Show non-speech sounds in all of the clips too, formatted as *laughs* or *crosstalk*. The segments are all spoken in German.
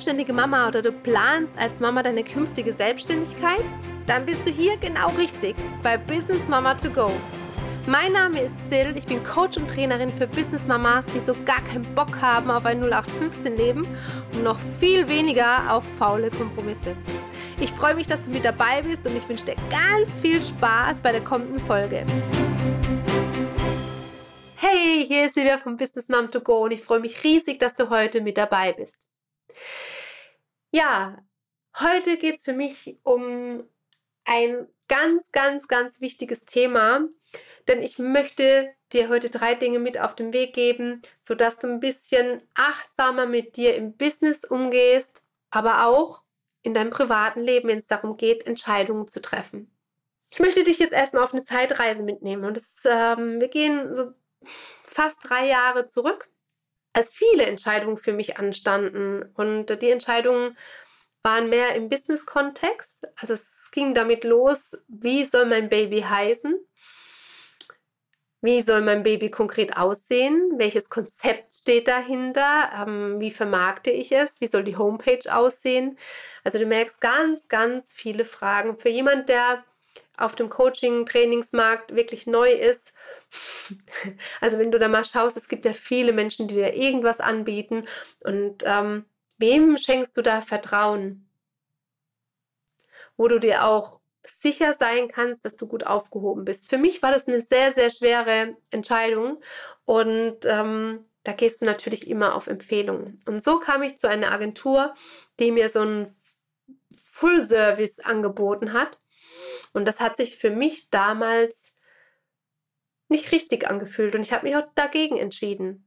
selbstständige Mama oder du planst als Mama deine künftige Selbstständigkeit? Dann bist du hier genau richtig bei Business Mama to Go. Mein Name ist Sil, ich bin Coach und Trainerin für Business Mamas, die so gar keinen Bock haben auf ein 0815 Leben und noch viel weniger auf faule Kompromisse. Ich freue mich, dass du mit dabei bist und ich wünsche dir ganz viel Spaß bei der kommenden Folge. Hey, hier ist Silvia von Business Mom to Go und ich freue mich riesig, dass du heute mit dabei bist. Ja, heute geht es für mich um ein ganz, ganz, ganz wichtiges Thema, denn ich möchte dir heute drei Dinge mit auf den Weg geben, sodass du ein bisschen achtsamer mit dir im Business umgehst, aber auch in deinem privaten Leben, wenn es darum geht, Entscheidungen zu treffen. Ich möchte dich jetzt erstmal auf eine Zeitreise mitnehmen und das, ähm, wir gehen so fast drei Jahre zurück, als viele Entscheidungen für mich anstanden. Und die Entscheidungen waren mehr im Business-Kontext. Also es ging damit los, wie soll mein Baby heißen? Wie soll mein Baby konkret aussehen? Welches Konzept steht dahinter? Ähm, wie vermarkte ich es? Wie soll die Homepage aussehen? Also du merkst ganz, ganz viele Fragen. Für jemand, der auf dem Coaching-Trainingsmarkt wirklich neu ist, *laughs* also wenn du da mal schaust, es gibt ja viele Menschen, die dir irgendwas anbieten und ähm, wem schenkst du da Vertrauen? Wo du dir auch sicher sein kannst, dass du gut aufgehoben bist. Für mich war das eine sehr, sehr schwere Entscheidung und ähm, da gehst du natürlich immer auf Empfehlungen. Und so kam ich zu einer Agentur, die mir so ein Full-Service angeboten hat. Und das hat sich für mich damals nicht richtig angefühlt und ich habe mich auch dagegen entschieden.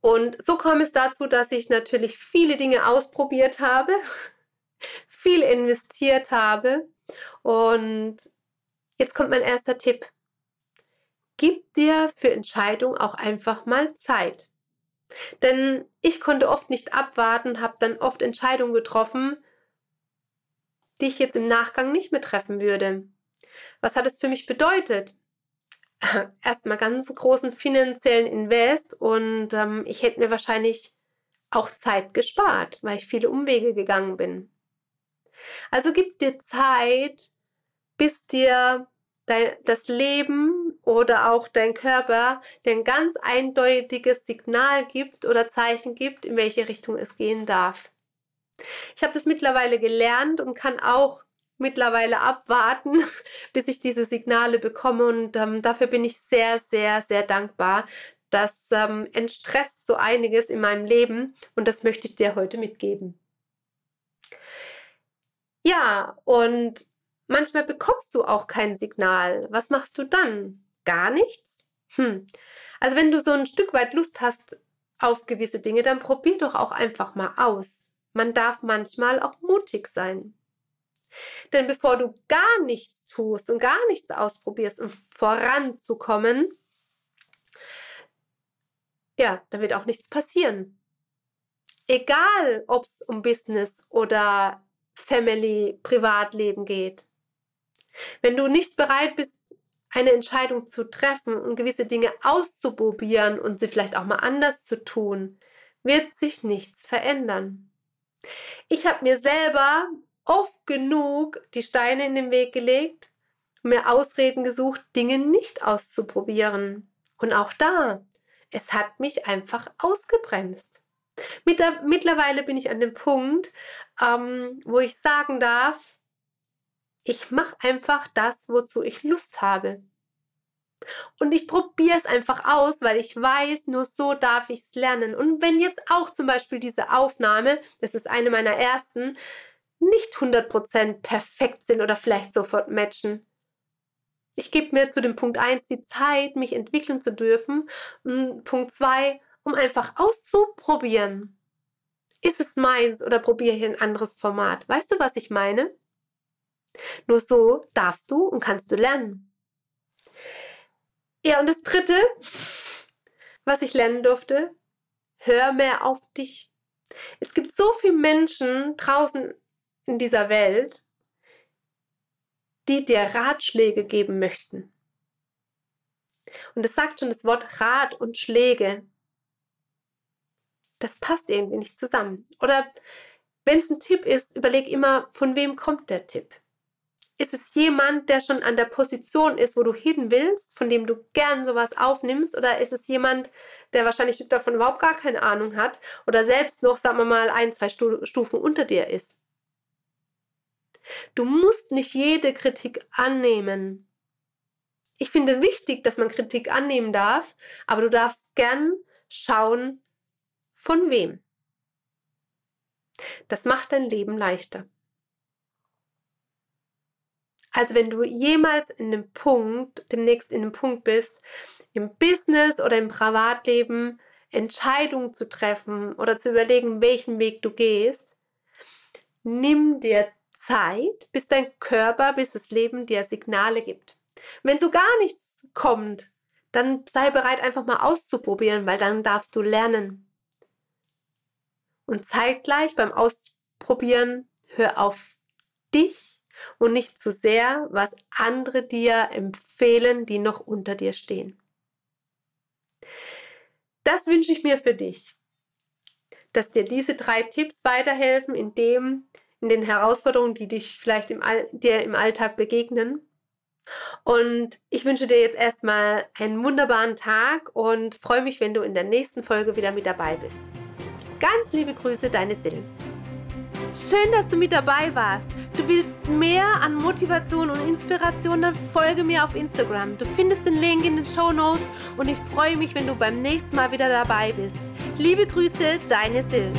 Und so kam es dazu, dass ich natürlich viele Dinge ausprobiert habe, *laughs* viel investiert habe und jetzt kommt mein erster Tipp. Gib dir für Entscheidungen auch einfach mal Zeit. Denn ich konnte oft nicht abwarten, habe dann oft Entscheidungen getroffen, die ich jetzt im Nachgang nicht mehr treffen würde. Was hat es für mich bedeutet? *laughs* erstmal ganz großen finanziellen Invest und ähm, ich hätte mir wahrscheinlich auch Zeit gespart, weil ich viele Umwege gegangen bin. Also gib dir Zeit, bis dir dein, das Leben oder auch dein Körper dir ein ganz eindeutiges Signal gibt oder Zeichen gibt, in welche Richtung es gehen darf. Ich habe das mittlerweile gelernt und kann auch mittlerweile abwarten, *laughs* bis ich diese Signale bekomme. Und ähm, dafür bin ich sehr, sehr, sehr dankbar. Das ähm, entstresst so einiges in meinem Leben und das möchte ich dir heute mitgeben. Ja, und manchmal bekommst du auch kein Signal. Was machst du dann? Gar nichts? Hm. Also wenn du so ein Stück weit Lust hast auf gewisse Dinge, dann probier doch auch einfach mal aus. Man darf manchmal auch mutig sein. Denn bevor du gar nichts tust und gar nichts ausprobierst, um voranzukommen, ja, da wird auch nichts passieren. Egal, ob es um Business oder Family, Privatleben geht. Wenn du nicht bereit bist, eine Entscheidung zu treffen und gewisse Dinge auszuprobieren und sie vielleicht auch mal anders zu tun, wird sich nichts verändern. Ich habe mir selber oft genug die Steine in den Weg gelegt mir Ausreden gesucht, Dinge nicht auszuprobieren. Und auch da, es hat mich einfach ausgebremst. Mittlerweile bin ich an dem Punkt, ähm, wo ich sagen darf, ich mache einfach das, wozu ich Lust habe. Und ich probiere es einfach aus, weil ich weiß, nur so darf ich es lernen. Und wenn jetzt auch zum Beispiel diese Aufnahme, das ist eine meiner ersten, nicht 100% perfekt sind oder vielleicht sofort matchen. Ich gebe mir zu dem Punkt 1 die Zeit, mich entwickeln zu dürfen. Und Punkt 2, um einfach auszuprobieren. Ist es meins oder probiere ich ein anderes Format? Weißt du, was ich meine? Nur so darfst du und kannst du lernen. Ja, und das Dritte, was ich lernen durfte, hör mehr auf dich. Es gibt so viele Menschen draußen in dieser Welt, die dir Ratschläge geben möchten. Und es sagt schon das Wort Rat und Schläge. das passt irgendwie nicht zusammen. Oder wenn es ein Tipp ist, überleg immer, von wem kommt der Tipp. Ist es jemand, der schon an der Position ist, wo du hin willst, von dem du gern sowas aufnimmst? Oder ist es jemand, der wahrscheinlich davon überhaupt gar keine Ahnung hat oder selbst noch, sagen wir mal, ein, zwei Stufen unter dir ist? Du musst nicht jede Kritik annehmen. Ich finde wichtig, dass man Kritik annehmen darf, aber du darfst gern schauen, von wem. Das macht dein Leben leichter. Also wenn du jemals in dem Punkt, demnächst in dem Punkt bist, im Business oder im Privatleben Entscheidungen zu treffen oder zu überlegen, welchen Weg du gehst, nimm dir Zeit, bis dein Körper, bis das Leben dir Signale gibt. Wenn so gar nichts kommt, dann sei bereit, einfach mal auszuprobieren, weil dann darfst du lernen. Und zeitgleich beim Ausprobieren hör auf dich und nicht zu sehr, was andere dir empfehlen, die noch unter dir stehen. Das wünsche ich mir für dich, dass dir diese drei Tipps weiterhelfen in dem, in den Herausforderungen, die dich vielleicht im, dir im Alltag begegnen. Und ich wünsche dir jetzt erstmal einen wunderbaren Tag und freue mich, wenn du in der nächsten Folge wieder mit dabei bist. Ganz liebe Grüße, deine Sil. Schön, dass du mit dabei warst. Du willst mehr an Motivation und Inspiration, dann folge mir auf Instagram. Du findest den Link in den Show Notes und ich freue mich, wenn du beim nächsten Mal wieder dabei bist. Liebe Grüße, deine Sil.